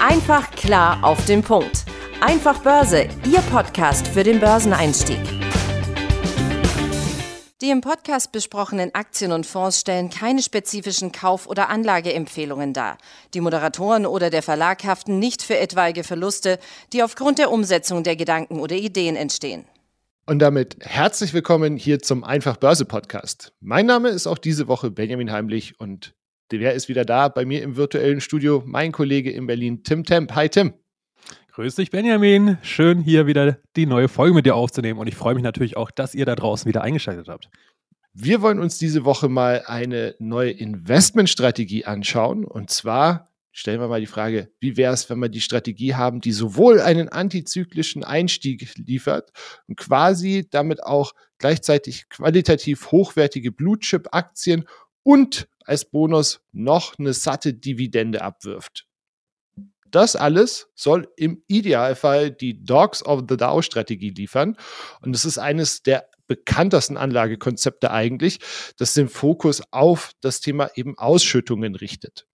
Einfach klar auf den Punkt. Einfach Börse, Ihr Podcast für den Börseneinstieg. Die im Podcast besprochenen Aktien und Fonds stellen keine spezifischen Kauf- oder Anlageempfehlungen dar. Die Moderatoren oder der Verlag haften nicht für etwaige Verluste, die aufgrund der Umsetzung der Gedanken oder Ideen entstehen. Und damit herzlich willkommen hier zum Einfach Börse Podcast. Mein Name ist auch diese Woche Benjamin Heimlich und der ist wieder da bei mir im virtuellen Studio, mein Kollege in Berlin, Tim Temp. Hi Tim. Grüß dich, Benjamin. Schön, hier wieder die neue Folge mit dir aufzunehmen. Und ich freue mich natürlich auch, dass ihr da draußen wieder eingeschaltet habt. Wir wollen uns diese Woche mal eine neue Investmentstrategie anschauen. Und zwar stellen wir mal die Frage, wie wäre es, wenn wir die Strategie haben, die sowohl einen antizyklischen Einstieg liefert und quasi damit auch gleichzeitig qualitativ hochwertige Blue-Chip-Aktien und als Bonus noch eine satte Dividende abwirft. Das alles soll im Idealfall die Dogs of the Dow Strategie liefern. Und es ist eines der bekanntesten Anlagekonzepte eigentlich, das den Fokus auf das Thema eben Ausschüttungen richtet.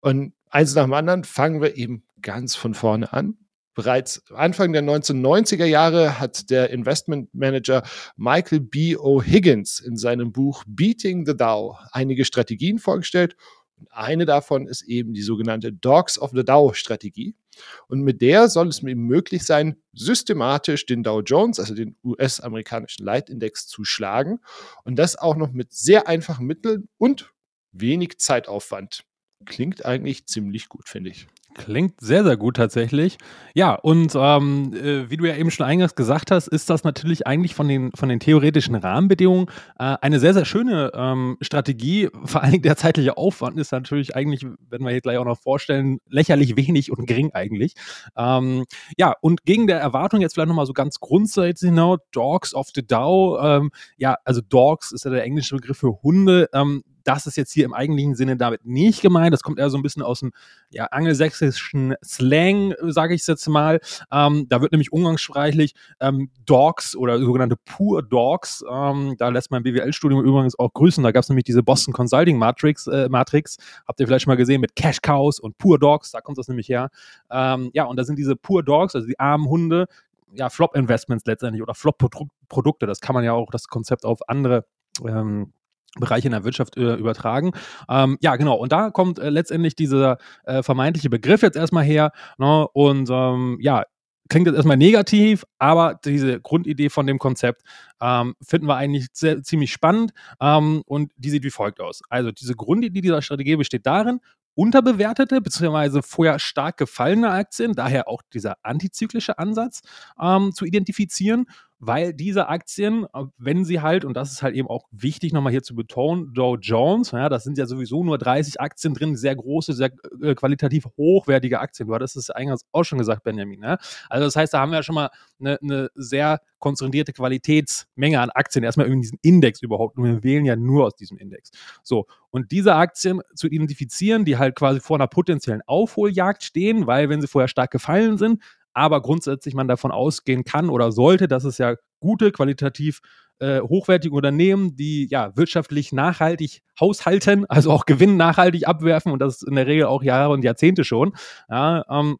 Und eins nach dem anderen fangen wir eben ganz von vorne an. Bereits Anfang der 1990er Jahre hat der Investmentmanager Michael B. O'Higgins in seinem Buch Beating the Dow einige Strategien vorgestellt. Und eine davon ist eben die sogenannte Dogs of the Dow Strategie. Und mit der soll es eben möglich sein, systematisch den Dow Jones, also den US-amerikanischen Leitindex, zu schlagen. Und das auch noch mit sehr einfachen Mitteln und wenig Zeitaufwand. Klingt eigentlich ziemlich gut, finde ich. Klingt sehr, sehr gut tatsächlich. Ja, und ähm, äh, wie du ja eben schon eingangs gesagt hast, ist das natürlich eigentlich von den, von den theoretischen Rahmenbedingungen äh, eine sehr, sehr schöne ähm, Strategie. Vor allem der zeitliche Aufwand ist natürlich eigentlich, werden wir hier gleich auch noch vorstellen, lächerlich wenig und gering eigentlich. Ähm, ja, und gegen der Erwartung jetzt vielleicht nochmal so ganz grundsätzlich genau, Dogs of the Dow, ähm, ja, also Dogs ist ja der englische Begriff für Hunde. Das ist jetzt hier im eigentlichen Sinne damit nicht gemeint. Das kommt eher so ein bisschen aus dem ja, angelsächsischen Slang, sage ich es jetzt mal. Ähm, da wird nämlich umgangssprachlich ähm, Dogs oder sogenannte Pure Dogs, ähm, da lässt mein BWL-Studium übrigens auch grüßen. Da gab es nämlich diese Boston Consulting Matrix, äh, Matrix, habt ihr vielleicht schon mal gesehen, mit Cash Cows und Pure Dogs, da kommt das nämlich her. Ähm, ja, und da sind diese Pure Dogs, also die armen Hunde, ja, Flop-Investments letztendlich oder Flop-Produkte. Das kann man ja auch das Konzept auf andere ähm, Bereiche in der Wirtschaft äh, übertragen. Ähm, ja, genau. Und da kommt äh, letztendlich dieser äh, vermeintliche Begriff jetzt erstmal her. Ne? Und ähm, ja, klingt jetzt erstmal negativ, aber diese Grundidee von dem Konzept ähm, finden wir eigentlich sehr, ziemlich spannend ähm, und die sieht wie folgt aus. Also diese Grundidee dieser Strategie besteht darin, unterbewertete bzw. vorher stark gefallene Aktien, daher auch dieser antizyklische Ansatz, ähm, zu identifizieren weil diese Aktien, äh, wenn sie halt, und das ist halt eben auch wichtig nochmal hier zu betonen, Dow Jones, ja, das sind ja sowieso nur 30 Aktien drin, sehr große, sehr äh, qualitativ hochwertige Aktien. Du hattest es eingangs auch schon gesagt, Benjamin. Ne? Also das heißt, da haben wir ja schon mal eine, eine sehr konzentrierte Qualitätsmenge an Aktien, erstmal in diesem Index überhaupt. Und wir wählen ja nur aus diesem Index. So, und diese Aktien zu identifizieren, die halt quasi vor einer potenziellen Aufholjagd stehen, weil wenn sie vorher stark gefallen sind, aber grundsätzlich man davon ausgehen kann oder sollte, dass es ja gute, qualitativ äh, hochwertige Unternehmen, die ja wirtschaftlich nachhaltig haushalten, also auch Gewinn nachhaltig abwerfen und das in der Regel auch Jahre und Jahrzehnte schon. Ja, ähm,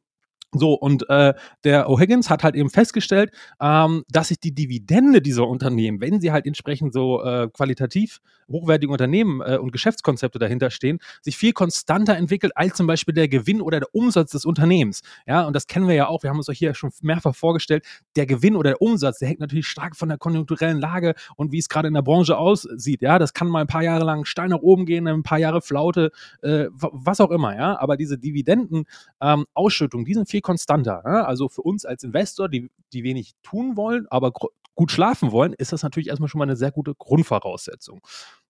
so, und äh, der O'Higgins hat halt eben festgestellt, ähm, dass sich die Dividende dieser Unternehmen, wenn sie halt entsprechend so äh, qualitativ hochwertige Unternehmen äh, und Geschäftskonzepte dahinter stehen, sich viel konstanter entwickelt als zum Beispiel der Gewinn oder der Umsatz des Unternehmens. Ja, und das kennen wir ja auch, wir haben uns euch hier schon mehrfach vorgestellt, der Gewinn oder der Umsatz, der hängt natürlich stark von der konjunkturellen Lage und wie es gerade in der Branche aussieht. Ja, das kann mal ein paar Jahre lang steil nach oben gehen, ein paar Jahre Flaute, äh, was auch immer, ja. Aber diese Dividendenausschüttung, ähm, die sind viel viel konstanter. Ja? Also für uns als Investor, die, die wenig tun wollen, aber gut schlafen wollen, ist das natürlich erstmal schon mal eine sehr gute Grundvoraussetzung.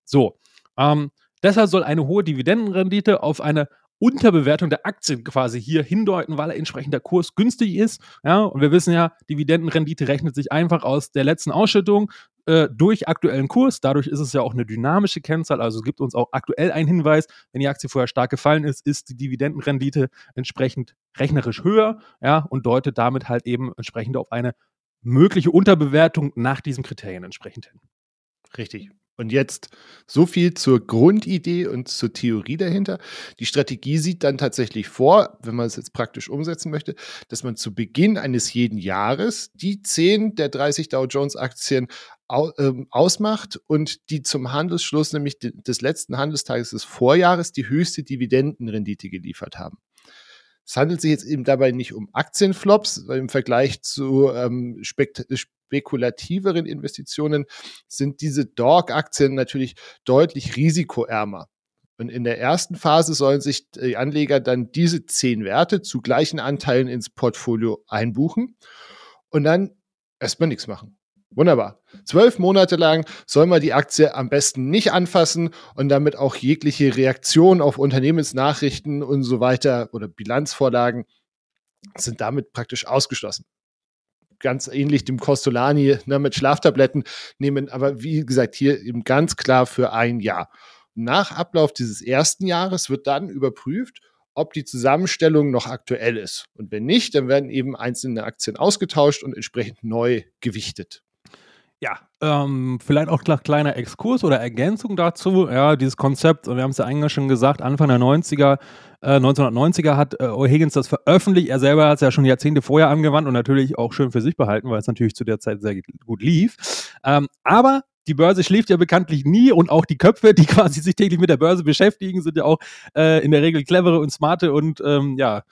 So, ähm, deshalb soll eine hohe Dividendenrendite auf eine Unterbewertung der Aktien quasi hier hindeuten, weil entsprechend der Kurs günstig ist. Ja, und wir wissen ja, Dividendenrendite rechnet sich einfach aus der letzten Ausschüttung äh, durch aktuellen Kurs. Dadurch ist es ja auch eine dynamische Kennzahl, also gibt uns auch aktuell einen Hinweis, wenn die Aktie vorher stark gefallen ist, ist die Dividendenrendite entsprechend rechnerisch höher, ja, und deutet damit halt eben entsprechend auf eine mögliche Unterbewertung nach diesen Kriterien entsprechend hin. Richtig. Und jetzt so viel zur Grundidee und zur Theorie dahinter. Die Strategie sieht dann tatsächlich vor, wenn man es jetzt praktisch umsetzen möchte, dass man zu Beginn eines jeden Jahres die 10 der 30 Dow Jones Aktien ausmacht und die zum Handelsschluss, nämlich des letzten Handelstages des Vorjahres, die höchste Dividendenrendite geliefert haben. Es handelt sich jetzt eben dabei nicht um Aktienflops, im Vergleich zu ähm, spekulativeren Investitionen sind diese Dog-Aktien natürlich deutlich risikoärmer. Und in der ersten Phase sollen sich die Anleger dann diese zehn Werte zu gleichen Anteilen ins Portfolio einbuchen und dann erstmal nichts machen. Wunderbar. Zwölf Monate lang soll man die Aktie am besten nicht anfassen und damit auch jegliche Reaktion auf Unternehmensnachrichten und so weiter oder Bilanzvorlagen sind damit praktisch ausgeschlossen ganz ähnlich dem Costolani ne, mit Schlaftabletten nehmen, aber wie gesagt, hier eben ganz klar für ein Jahr. Nach Ablauf dieses ersten Jahres wird dann überprüft, ob die Zusammenstellung noch aktuell ist. Und wenn nicht, dann werden eben einzelne Aktien ausgetauscht und entsprechend neu gewichtet. Ja, ähm, vielleicht auch ein kleiner Exkurs oder Ergänzung dazu. Ja, dieses Konzept, wir haben es ja eigentlich schon gesagt, Anfang der 90er, äh, 1990er hat äh, O'Higgins das veröffentlicht. Er selber hat es ja schon Jahrzehnte vorher angewandt und natürlich auch schön für sich behalten, weil es natürlich zu der Zeit sehr gut lief. Ähm, aber die Börse schläft ja bekanntlich nie und auch die Köpfe, die quasi sich täglich mit der Börse beschäftigen, sind ja auch äh, in der Regel clevere und smarte und ähm, ja,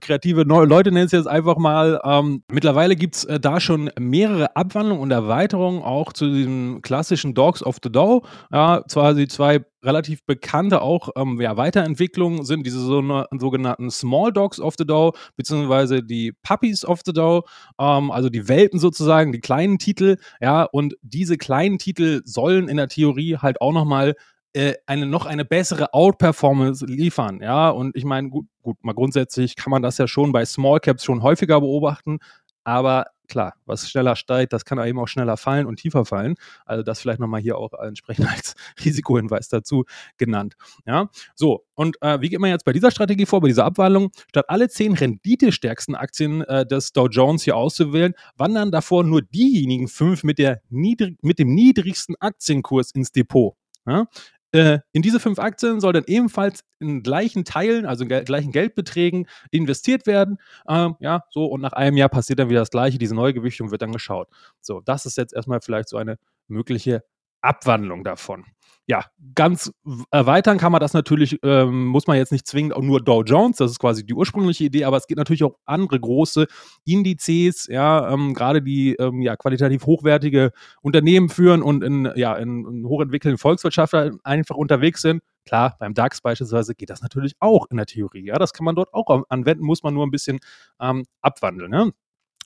kreative neue Leute nennen es jetzt einfach mal. Ähm, mittlerweile gibt es äh, da schon mehrere Abwandlungen und Erweiterungen auch zu diesem klassischen Dogs of the Dow. Ja, zwar die zwei relativ bekannte auch ähm, ja, Weiterentwicklungen sind diese so ne, sogenannten Small Dogs of the Dow, beziehungsweise die Puppies of the Dow, ähm, also die Welpen sozusagen, die kleinen Titel, ja, und diese kleinen Titel sollen in der Theorie halt auch nochmal äh, eine noch eine bessere Outperformance liefern. Ja, und ich meine, gut, gut, mal grundsätzlich kann man das ja schon bei Small Caps schon häufiger beobachten, aber klar, was schneller steigt, das kann eben auch schneller fallen und tiefer fallen. Also das vielleicht nochmal hier auch entsprechend als Risikohinweis dazu genannt. Ja, so. Und äh, wie geht man jetzt bei dieser Strategie vor, bei dieser Abwandlung? Statt alle zehn renditestärksten Aktien äh, des Dow Jones hier auszuwählen, wandern davor nur diejenigen fünf mit, der niedrig, mit dem niedrigsten Aktienkurs ins Depot. Ja? Äh, in diese fünf Aktien soll dann ebenfalls in gleichen Teilen, also in gel gleichen Geldbeträgen investiert werden. Ähm, ja, so und nach einem Jahr passiert dann wieder das Gleiche. Diese Neugewichtung wird dann geschaut. So, das ist jetzt erstmal vielleicht so eine mögliche Abwandlung davon ja, ganz erweitern kann man das natürlich, ähm, muss man jetzt nicht zwingend auch nur Dow Jones, das ist quasi die ursprüngliche Idee, aber es gibt natürlich auch andere große Indizes, ja, ähm, gerade die ähm, ja, qualitativ hochwertige Unternehmen führen und in, ja, in, in hochentwickelten Volkswirtschaften einfach unterwegs sind. Klar, beim DAX beispielsweise geht das natürlich auch in der Theorie. Ja, das kann man dort auch anwenden, muss man nur ein bisschen ähm, abwandeln. Ne?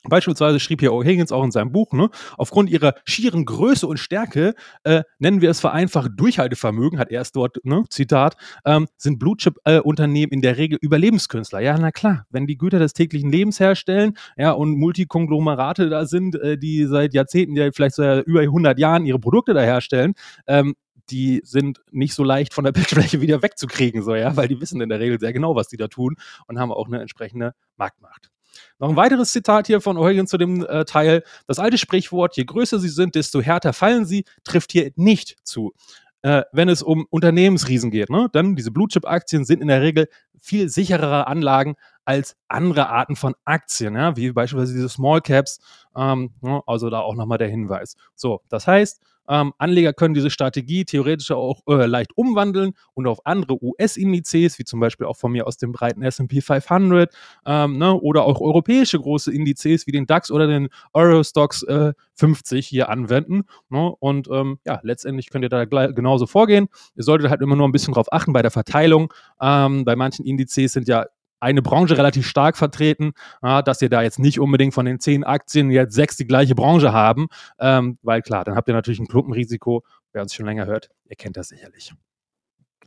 Beispielsweise schrieb hier O'Higgins auch in seinem Buch, ne, aufgrund ihrer schieren Größe und Stärke, äh, nennen wir es vereinfacht Durchhaltevermögen, hat er es dort, ne, Zitat, ähm, sind Blutchip-Unternehmen äh, in der Regel Überlebenskünstler. Ja, na klar, wenn die Güter des täglichen Lebens herstellen, ja, und Multikonglomerate da sind, äh, die seit Jahrzehnten, ja, vielleicht so über 100 Jahren ihre Produkte da herstellen, ähm, die sind nicht so leicht von der Bildfläche wieder wegzukriegen, so, ja, weil die wissen in der Regel sehr genau, was die da tun und haben auch eine entsprechende Marktmacht. Noch ein weiteres Zitat hier von Eugen zu dem äh, Teil. Das alte Sprichwort, je größer sie sind, desto härter fallen sie, trifft hier nicht zu. Äh, wenn es um Unternehmensriesen geht, ne? dann diese Blue-Chip-Aktien sind in der Regel viel sicherere Anlagen als andere Arten von Aktien, ja? wie beispielsweise diese Small Caps. Ähm, ne? Also da auch nochmal der Hinweis. So, das heißt, ähm, Anleger können diese Strategie theoretisch auch äh, leicht umwandeln und auf andere US-Indizes, wie zum Beispiel auch von mir aus dem breiten S&P 500 ähm, ne, oder auch europäische große Indizes wie den DAX oder den Eurostox äh, 50 hier anwenden. Ne? Und ähm, ja, letztendlich könnt ihr da genauso vorgehen. Ihr solltet halt immer nur ein bisschen drauf achten bei der Verteilung. Ähm, bei manchen Indizes sind ja eine Branche relativ stark vertreten, äh, dass ihr da jetzt nicht unbedingt von den zehn Aktien jetzt sechs die gleiche Branche haben, ähm, weil klar, dann habt ihr natürlich ein Klumpenrisiko. Wer uns schon länger hört, ihr kennt das sicherlich.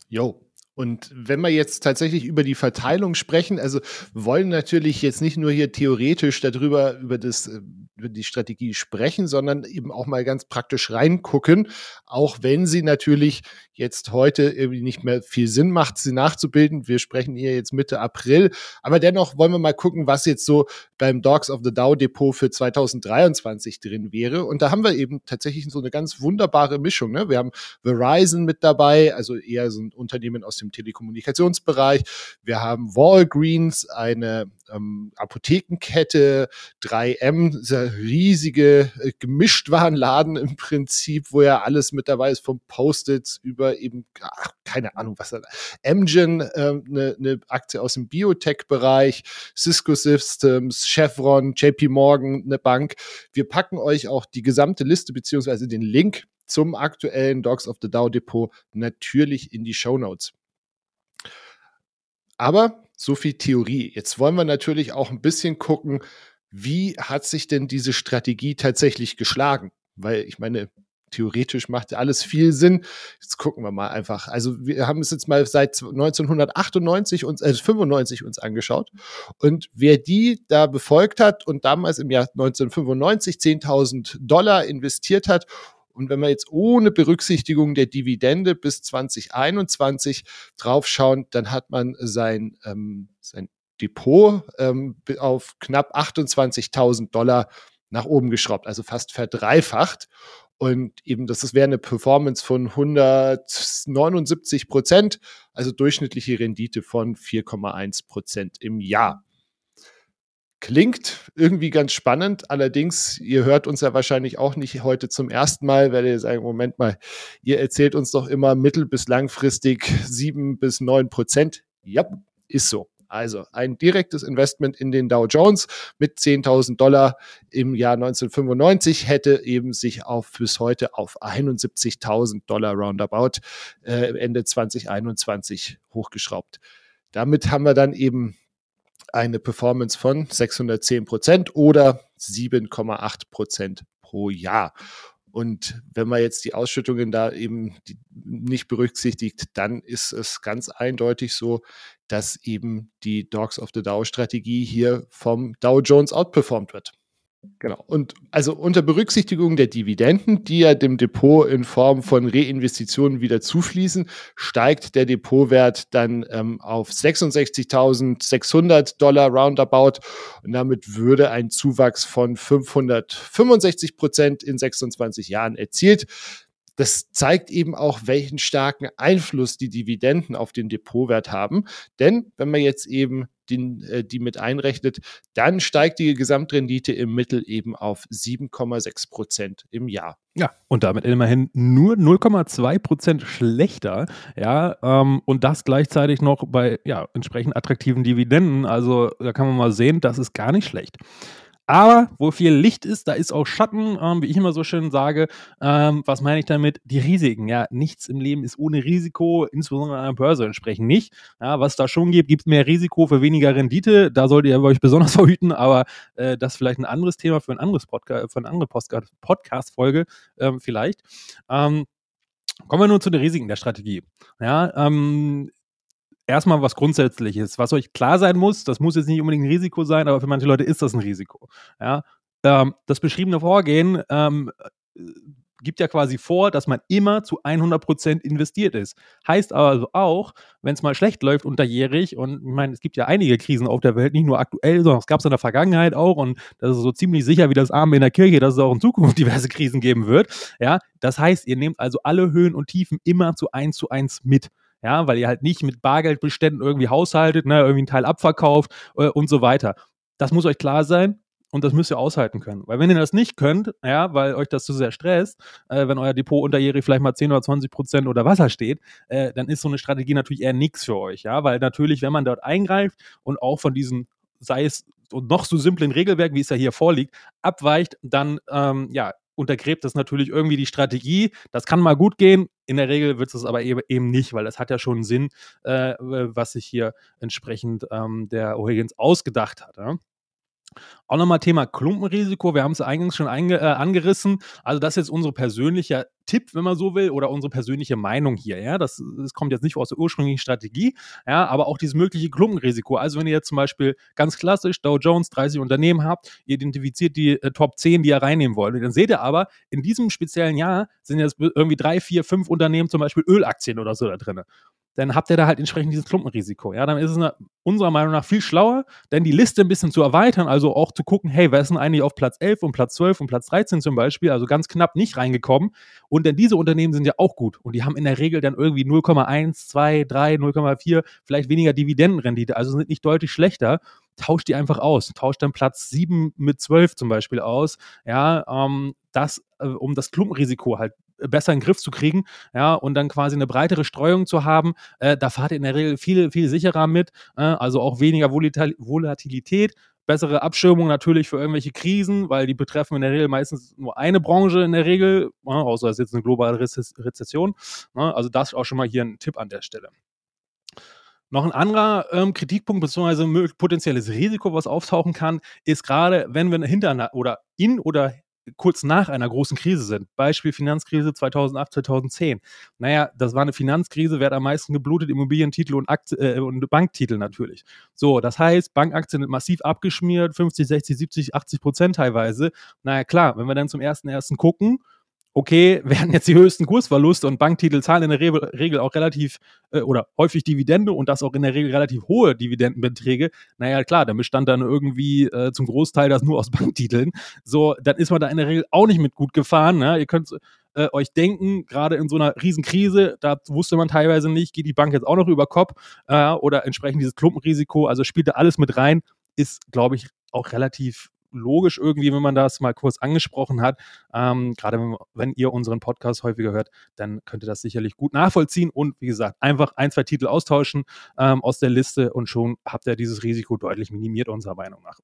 Jo, und wenn wir jetzt tatsächlich über die Verteilung sprechen, also wollen natürlich jetzt nicht nur hier theoretisch darüber, über das, äh, über die Strategie sprechen, sondern eben auch mal ganz praktisch reingucken, auch wenn sie natürlich jetzt heute irgendwie nicht mehr viel Sinn macht, sie nachzubilden. Wir sprechen hier jetzt Mitte April, aber dennoch wollen wir mal gucken, was jetzt so beim Dogs of the Dow Depot für 2023 drin wäre. Und da haben wir eben tatsächlich so eine ganz wunderbare Mischung. Ne? Wir haben Verizon mit dabei, also eher so ein Unternehmen aus dem Telekommunikationsbereich. Wir haben Walgreens, eine ähm, Apothekenkette, 3M, dieser riesige äh, Gemischtwarenladen im Prinzip, wo ja alles mit dabei ist, vom Post-its über eben, ach, keine Ahnung, was da, Amgen, äh, eine, eine Aktie aus dem Biotech-Bereich, Cisco Systems, Chevron, JP Morgan, eine Bank. Wir packen euch auch die gesamte Liste beziehungsweise den Link zum aktuellen Dogs of the Dow Depot natürlich in die Show Notes. Aber so viel Theorie. Jetzt wollen wir natürlich auch ein bisschen gucken, wie hat sich denn diese Strategie tatsächlich geschlagen? Weil ich meine, theoretisch macht alles viel Sinn. Jetzt gucken wir mal einfach. Also wir haben es jetzt mal seit 1998 uns, äh, 95 uns angeschaut. Und wer die da befolgt hat und damals im Jahr 1995 10.000 Dollar investiert hat und wenn wir jetzt ohne Berücksichtigung der Dividende bis 2021 draufschauen, dann hat man sein, ähm, sein Depot ähm, auf knapp 28.000 Dollar nach oben geschraubt, also fast verdreifacht. Und eben, das wäre eine Performance von 179 Prozent, also durchschnittliche Rendite von 4,1 Prozent im Jahr. Klingt irgendwie ganz spannend, allerdings, ihr hört uns ja wahrscheinlich auch nicht heute zum ersten Mal, werdet ihr sagen, Moment mal, ihr erzählt uns doch immer mittel- bis langfristig sieben bis neun Prozent. Ja, ist so. Also ein direktes Investment in den Dow Jones mit 10.000 Dollar im Jahr 1995 hätte eben sich auf bis heute auf 71.000 Dollar roundabout äh, Ende 2021 hochgeschraubt. Damit haben wir dann eben eine Performance von 610 Prozent oder 7,8 Prozent pro Jahr. Und wenn man jetzt die Ausschüttungen da eben nicht berücksichtigt, dann ist es ganz eindeutig so, dass eben die Dogs of the Dow Strategie hier vom Dow Jones outperformed wird. Genau. Und also unter Berücksichtigung der Dividenden, die ja dem Depot in Form von Reinvestitionen wieder zufließen, steigt der Depotwert dann ähm, auf 66.600 Dollar roundabout. Und damit würde ein Zuwachs von 565 Prozent in 26 Jahren erzielt das zeigt eben auch, welchen starken Einfluss die Dividenden auf den Depotwert haben. Denn wenn man jetzt eben den, äh, die mit einrechnet, dann steigt die Gesamtrendite im Mittel eben auf 7,6 Prozent im Jahr. Ja, und damit immerhin nur 0,2 Prozent schlechter. Ja, ähm, und das gleichzeitig noch bei ja, entsprechend attraktiven Dividenden. Also da kann man mal sehen, das ist gar nicht schlecht. Aber wo viel Licht ist, da ist auch Schatten, ähm, wie ich immer so schön sage. Ähm, was meine ich damit? Die Risiken. Ja, nichts im Leben ist ohne Risiko, insbesondere an der Börse entsprechend nicht. Ja, was da schon gibt, gibt mehr Risiko für weniger Rendite. Da solltet ihr euch besonders verhüten, aber äh, das ist vielleicht ein anderes Thema für ein anderes Podcast, für eine andere Podcast-Folge ähm, vielleicht. Ähm, kommen wir nun zu den Risiken der Strategie. Ja, ähm, erstmal was Grundsätzliches, was euch klar sein muss. Das muss jetzt nicht unbedingt ein Risiko sein, aber für manche Leute ist das ein Risiko. Ja? Ähm, das beschriebene Vorgehen ähm, gibt ja quasi vor, dass man immer zu 100% investiert ist. Heißt also auch, wenn es mal schlecht läuft unterjährig, und ich meine, es gibt ja einige Krisen auf der Welt, nicht nur aktuell, sondern es gab es in der Vergangenheit auch, und das ist so ziemlich sicher wie das Arme in der Kirche, dass es auch in Zukunft diverse Krisen geben wird. Ja, das heißt, ihr nehmt also alle Höhen und Tiefen immer zu 1 zu 1 mit ja, weil ihr halt nicht mit Bargeldbeständen irgendwie haushaltet, ne, irgendwie einen Teil abverkauft äh, und so weiter. Das muss euch klar sein und das müsst ihr aushalten können. Weil wenn ihr das nicht könnt, ja, weil euch das zu sehr stresst, äh, wenn euer Depot unterjährig vielleicht mal 10 oder 20 Prozent unter Wasser steht, äh, dann ist so eine Strategie natürlich eher nichts für euch, ja, weil natürlich, wenn man dort eingreift und auch von diesem, sei es und noch so simplen Regelwerk, wie es ja hier vorliegt, abweicht, dann ähm, ja, untergräbt das natürlich irgendwie die Strategie. Das kann mal gut gehen. In der Regel wird es aber eben nicht, weil das hat ja schon Sinn, äh, was sich hier entsprechend ähm, der O'Higgins ausgedacht hat. Ja? Auch nochmal Thema Klumpenrisiko. Wir haben es eingangs schon einge, äh, angerissen. Also, das ist jetzt unsere persönliche Tipp, wenn man so will, oder unsere persönliche Meinung hier. Ja, das, das kommt jetzt nicht aus der ursprünglichen Strategie, ja, aber auch dieses mögliche Klumpenrisiko. Also wenn ihr jetzt zum Beispiel ganz klassisch Dow Jones 30 Unternehmen habt, ihr identifiziert die äh, Top 10, die ihr reinnehmen wollt. dann seht ihr aber, in diesem speziellen Jahr sind jetzt irgendwie drei, vier, fünf Unternehmen, zum Beispiel Ölaktien oder so da drin dann habt ihr da halt entsprechend dieses Klumpenrisiko. Ja, dann ist es unserer Meinung nach viel schlauer, denn die Liste ein bisschen zu erweitern, also auch zu gucken, hey, wer ist denn eigentlich auf Platz 11 und Platz 12 und Platz 13 zum Beispiel, also ganz knapp nicht reingekommen. Und denn diese Unternehmen sind ja auch gut und die haben in der Regel dann irgendwie 0,1, 2, 3, 0,4, vielleicht weniger Dividendenrendite, also sind nicht deutlich schlechter tauscht die einfach aus. Tauscht dann Platz 7 mit 12 zum Beispiel aus. Ja, ähm, das, äh, um das Klumpenrisiko halt besser in den Griff zu kriegen, ja, und dann quasi eine breitere Streuung zu haben. Äh, da fahrt ihr in der Regel viel, viel sicherer mit, äh, also auch weniger Volatil Volatilität, bessere Abschirmung natürlich für irgendwelche Krisen, weil die betreffen in der Regel meistens nur eine Branche in der Regel, äh, außer es ist jetzt eine globale Rezession. Ne? Also das auch schon mal hier ein Tipp an der Stelle. Noch ein anderer ähm, Kritikpunkt bzw. potenzielles Risiko, was auftauchen kann, ist gerade, wenn wir hinter oder in oder kurz nach einer großen Krise sind. Beispiel Finanzkrise 2008, 2010. Naja, das war eine Finanzkrise, wer hat am meisten geblutet? Immobilientitel und, Akt äh, und Banktitel natürlich. So, das heißt, Bankaktien sind massiv abgeschmiert, 50, 60, 70, 80 Prozent teilweise. Naja, klar, wenn wir dann zum ersten ersten gucken, okay, werden jetzt die höchsten Kursverluste und Banktitel zahlen in der Re Regel auch relativ äh, oder häufig Dividende und das auch in der Regel relativ hohe Dividendenbeträge. Naja, klar, dann bestand dann irgendwie äh, zum Großteil das nur aus Banktiteln. So, dann ist man da in der Regel auch nicht mit gut gefahren. Ne? Ihr könnt äh, euch denken, gerade in so einer Riesenkrise, da wusste man teilweise nicht, geht die Bank jetzt auch noch über Kopf äh, oder entsprechend dieses Klumpenrisiko, also spielt da alles mit rein, ist, glaube ich, auch relativ logisch irgendwie, wenn man das mal kurz angesprochen hat. Ähm, gerade wenn, ihr unseren Podcast häufiger hört, dann könnt ihr das sicherlich gut nachvollziehen und wie gesagt, einfach ein, zwei Titel austauschen ähm, aus der Liste und schon habt ihr dieses Risiko deutlich minimiert, unserer Meinung nach.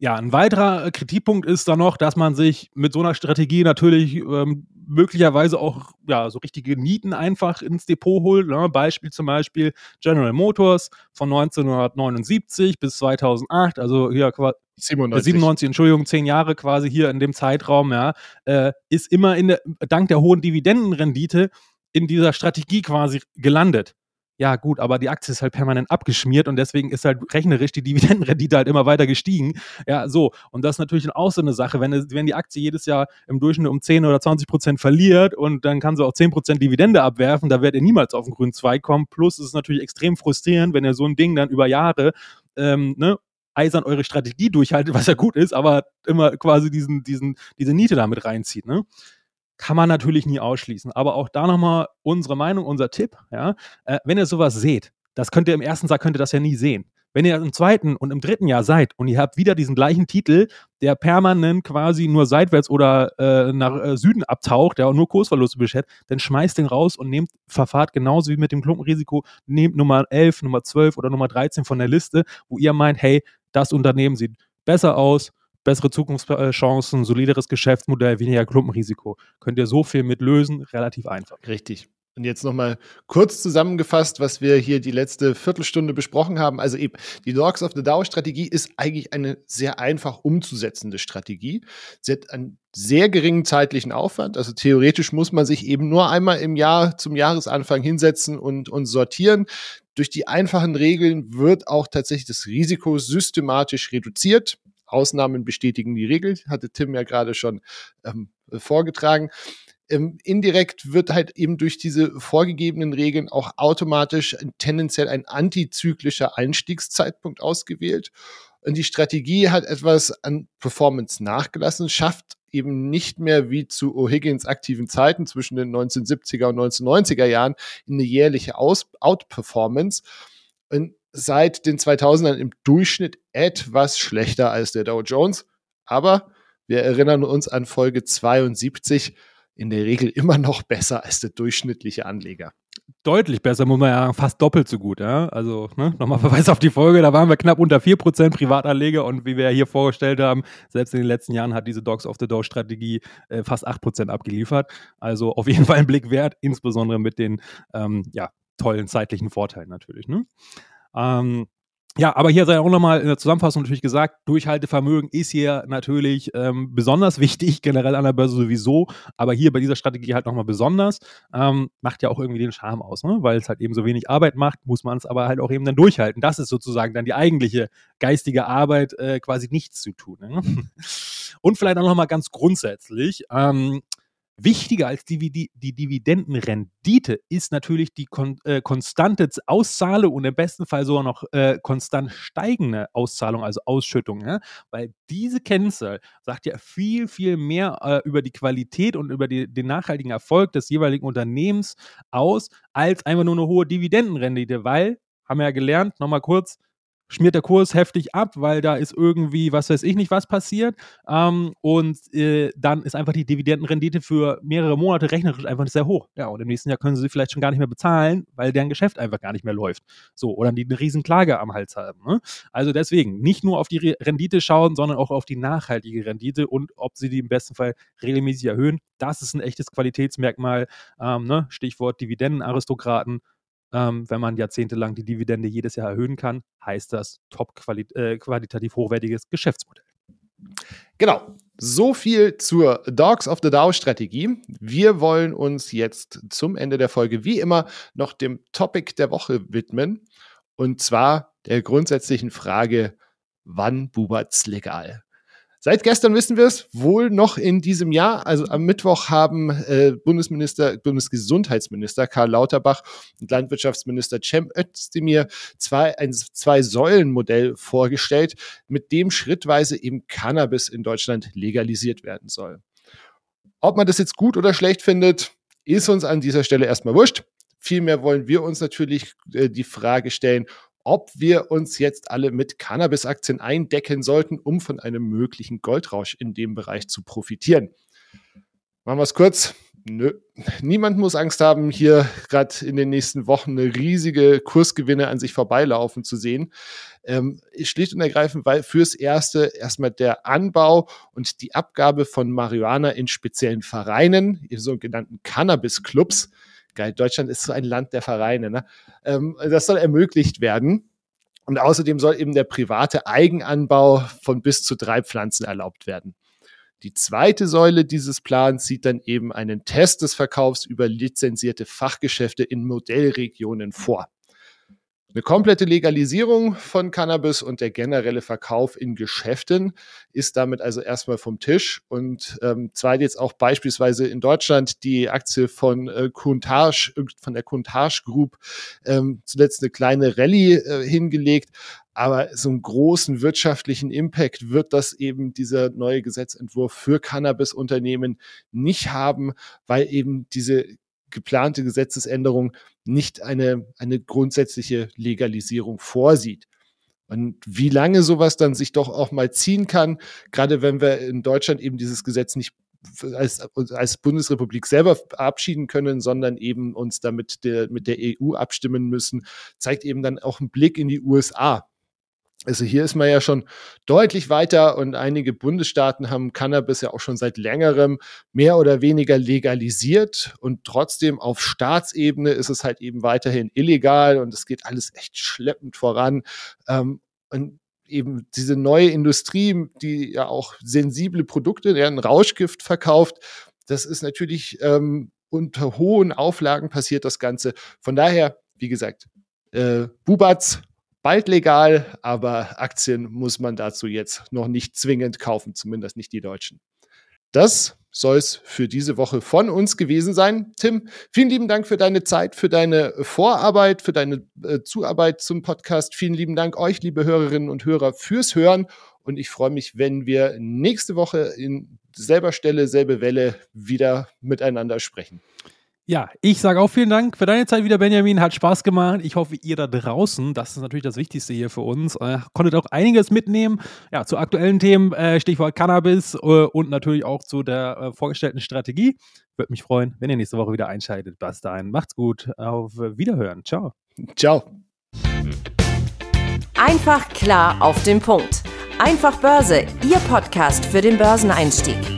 Ja, ein weiterer äh, Kritikpunkt ist dann noch, dass man sich mit so einer Strategie natürlich ähm, möglicherweise auch ja, so richtige Nieten einfach ins Depot holt. Ne? Beispiel zum Beispiel General Motors von 1979 bis 2008, also hier 97. 97, Entschuldigung, zehn Jahre quasi hier in dem Zeitraum, ja, äh, ist immer in der, dank der hohen Dividendenrendite in dieser Strategie quasi gelandet ja gut, aber die Aktie ist halt permanent abgeschmiert und deswegen ist halt rechnerisch die Dividendenrendite halt immer weiter gestiegen. Ja, so. Und das ist natürlich auch so eine Sache, wenn, wenn die Aktie jedes Jahr im Durchschnitt um 10 oder 20 Prozent verliert und dann kann sie auch 10 Prozent Dividende abwerfen, da werdet ihr niemals auf den grünen Zweig kommen. Plus ist es natürlich extrem frustrierend, wenn ihr so ein Ding dann über Jahre ähm, ne, eisern eure Strategie durchhaltet, was ja gut ist, aber immer quasi diesen, diesen, diese Niete damit reinzieht. Ne? Kann man natürlich nie ausschließen. Aber auch da nochmal unsere Meinung, unser Tipp. Ja? Äh, wenn ihr sowas seht, das könnt ihr im ersten Jahr könnt ihr das ja nie sehen. Wenn ihr im zweiten und im dritten Jahr seid und ihr habt wieder diesen gleichen Titel, der permanent quasi nur seitwärts oder äh, nach äh, Süden abtaucht, der auch nur Kursverluste beschert, dann schmeißt den raus und nehmt, verfahrt genauso wie mit dem Klumpenrisiko, nehmt Nummer 11, Nummer 12 oder Nummer 13 von der Liste, wo ihr meint, hey, das Unternehmen sieht besser aus, bessere Zukunftschancen, solideres Geschäftsmodell, weniger Klumpenrisiko. Könnt ihr so viel mit lösen, relativ einfach. Richtig. Und jetzt nochmal kurz zusammengefasst, was wir hier die letzte Viertelstunde besprochen haben. Also eben, die Dogs of the Dow Strategie ist eigentlich eine sehr einfach umzusetzende Strategie. Sie hat einen sehr geringen zeitlichen Aufwand. Also theoretisch muss man sich eben nur einmal im Jahr zum Jahresanfang hinsetzen und, und sortieren. Durch die einfachen Regeln wird auch tatsächlich das Risiko systematisch reduziert. Ausnahmen bestätigen die Regel, hatte Tim ja gerade schon ähm, vorgetragen. Ähm, indirekt wird halt eben durch diese vorgegebenen Regeln auch automatisch tendenziell ein antizyklischer Einstiegszeitpunkt ausgewählt. Und die Strategie hat etwas an Performance nachgelassen, schafft eben nicht mehr wie zu O'Higgins aktiven Zeiten zwischen den 1970er und 1990er Jahren eine jährliche Aus Outperformance. Und seit den 2000ern im Durchschnitt etwas schlechter als der Dow Jones. Aber wir erinnern uns an Folge 72, in der Regel immer noch besser als der durchschnittliche Anleger. Deutlich besser, muss man ja fast doppelt so gut. Ja? Also ne? nochmal Verweis auf die Folge, da waren wir knapp unter 4% Privatanleger und wie wir hier vorgestellt haben, selbst in den letzten Jahren hat diese Dogs of the Dow Strategie äh, fast 8% abgeliefert. Also auf jeden Fall ein Blick wert, insbesondere mit den ähm, ja, tollen zeitlichen Vorteilen natürlich. Ne? Ähm, Ja, aber hier sei auch nochmal in der Zusammenfassung natürlich gesagt, Durchhaltevermögen ist hier natürlich ähm, besonders wichtig, generell an der Börse sowieso, aber hier bei dieser Strategie halt nochmal besonders. Ähm, macht ja auch irgendwie den Charme aus, ne? weil es halt eben so wenig Arbeit macht, muss man es aber halt auch eben dann durchhalten. Das ist sozusagen dann die eigentliche geistige Arbeit, äh, quasi nichts zu tun. Ne? Und vielleicht auch nochmal ganz grundsätzlich, ähm, Wichtiger als die, die, Dividendenrendite ist natürlich die kon äh, konstante Auszahlung und im besten Fall sogar noch äh, konstant steigende Auszahlung, also Ausschüttung. Ja? Weil diese Kennzahl sagt ja viel, viel mehr äh, über die Qualität und über die, den nachhaltigen Erfolg des jeweiligen Unternehmens aus, als einfach nur eine hohe Dividendenrendite. Weil, haben wir ja gelernt, nochmal kurz, schmiert der Kurs heftig ab, weil da ist irgendwie, was weiß ich nicht, was passiert. Ähm, und äh, dann ist einfach die Dividendenrendite für mehrere Monate rechnerisch einfach sehr hoch. Ja, und im nächsten Jahr können sie vielleicht schon gar nicht mehr bezahlen, weil deren Geschäft einfach gar nicht mehr läuft. So, oder die eine riesen Klage am Hals haben. Ne? Also deswegen, nicht nur auf die Rendite schauen, sondern auch auf die nachhaltige Rendite und ob sie die im besten Fall regelmäßig erhöhen. Das ist ein echtes Qualitätsmerkmal. Ähm, ne? Stichwort Dividendenaristokraten ähm, wenn man jahrzehntelang die Dividende jedes Jahr erhöhen kann, heißt das top -quali äh, qualitativ hochwertiges Geschäftsmodell. Genau. So viel zur Dogs of the Dow Strategie. Wir wollen uns jetzt zum Ende der Folge wie immer noch dem Topic der Woche widmen. Und zwar der grundsätzlichen Frage, wann bubert's legal? Seit gestern wissen wir es, wohl noch in diesem Jahr. Also am Mittwoch haben äh, Bundesminister, Bundesgesundheitsminister Karl Lauterbach und Landwirtschaftsminister Cem Özdemir zwei, ein Zwei-Säulen-Modell vorgestellt, mit dem schrittweise eben Cannabis in Deutschland legalisiert werden soll. Ob man das jetzt gut oder schlecht findet, ist uns an dieser Stelle erstmal wurscht. Vielmehr wollen wir uns natürlich äh, die Frage stellen, ob wir uns jetzt alle mit Cannabis-Aktien eindecken sollten, um von einem möglichen Goldrausch in dem Bereich zu profitieren. Machen wir es kurz. Nö. Niemand muss Angst haben, hier gerade in den nächsten Wochen eine riesige Kursgewinne an sich vorbeilaufen zu sehen. Ähm, schlicht und ergreifend, weil fürs Erste erstmal der Anbau und die Abgabe von Marihuana in speziellen Vereinen, in sogenannten Cannabis-Clubs, geil. Deutschland ist so ein Land der Vereine. Ne? Ähm, das soll ermöglicht werden. Und außerdem soll eben der private Eigenanbau von bis zu drei Pflanzen erlaubt werden. Die zweite Säule dieses Plans sieht dann eben einen Test des Verkaufs über lizenzierte Fachgeschäfte in Modellregionen vor. Eine komplette Legalisierung von Cannabis und der generelle Verkauf in Geschäften ist damit also erstmal vom Tisch. Und ähm, zwar jetzt auch beispielsweise in Deutschland die Aktie von äh, Countach, von der Countach Group, ähm, zuletzt eine kleine Rallye äh, hingelegt. Aber so einen großen wirtschaftlichen Impact wird das eben dieser neue Gesetzentwurf für Cannabis-Unternehmen nicht haben, weil eben diese geplante Gesetzesänderung nicht eine, eine grundsätzliche Legalisierung vorsieht. Und wie lange sowas dann sich doch auch mal ziehen kann, gerade wenn wir in Deutschland eben dieses Gesetz nicht als, als Bundesrepublik selber verabschieden können, sondern eben uns damit der, mit der EU abstimmen müssen, zeigt eben dann auch einen Blick in die USA. Also hier ist man ja schon deutlich weiter und einige Bundesstaaten haben Cannabis ja auch schon seit längerem mehr oder weniger legalisiert und trotzdem auf Staatsebene ist es halt eben weiterhin illegal und es geht alles echt schleppend voran. Ähm, und eben diese neue Industrie, die ja auch sensible Produkte, deren Rauschgift verkauft, das ist natürlich ähm, unter hohen Auflagen passiert das Ganze. Von daher, wie gesagt, äh, Bubatz bald legal, aber Aktien muss man dazu jetzt noch nicht zwingend kaufen, zumindest nicht die deutschen. Das soll es für diese Woche von uns gewesen sein. Tim, vielen lieben Dank für deine Zeit, für deine Vorarbeit, für deine äh, Zuarbeit zum Podcast. Vielen lieben Dank euch, liebe Hörerinnen und Hörer, fürs Hören. Und ich freue mich, wenn wir nächste Woche in selber Stelle, selbe Welle wieder miteinander sprechen. Ja, ich sage auch vielen Dank für deine Zeit wieder, Benjamin. Hat Spaß gemacht. Ich hoffe, ihr da draußen, das ist natürlich das Wichtigste hier für uns, äh, konntet auch einiges mitnehmen. Ja, zu aktuellen Themen, äh, Stichwort Cannabis äh, und natürlich auch zu der äh, vorgestellten Strategie. Würde mich freuen, wenn ihr nächste Woche wieder einschaltet. Bis dahin, macht's gut. Auf Wiederhören. Ciao. Ciao. Einfach klar auf den Punkt. Einfach Börse, Ihr Podcast für den Börseneinstieg.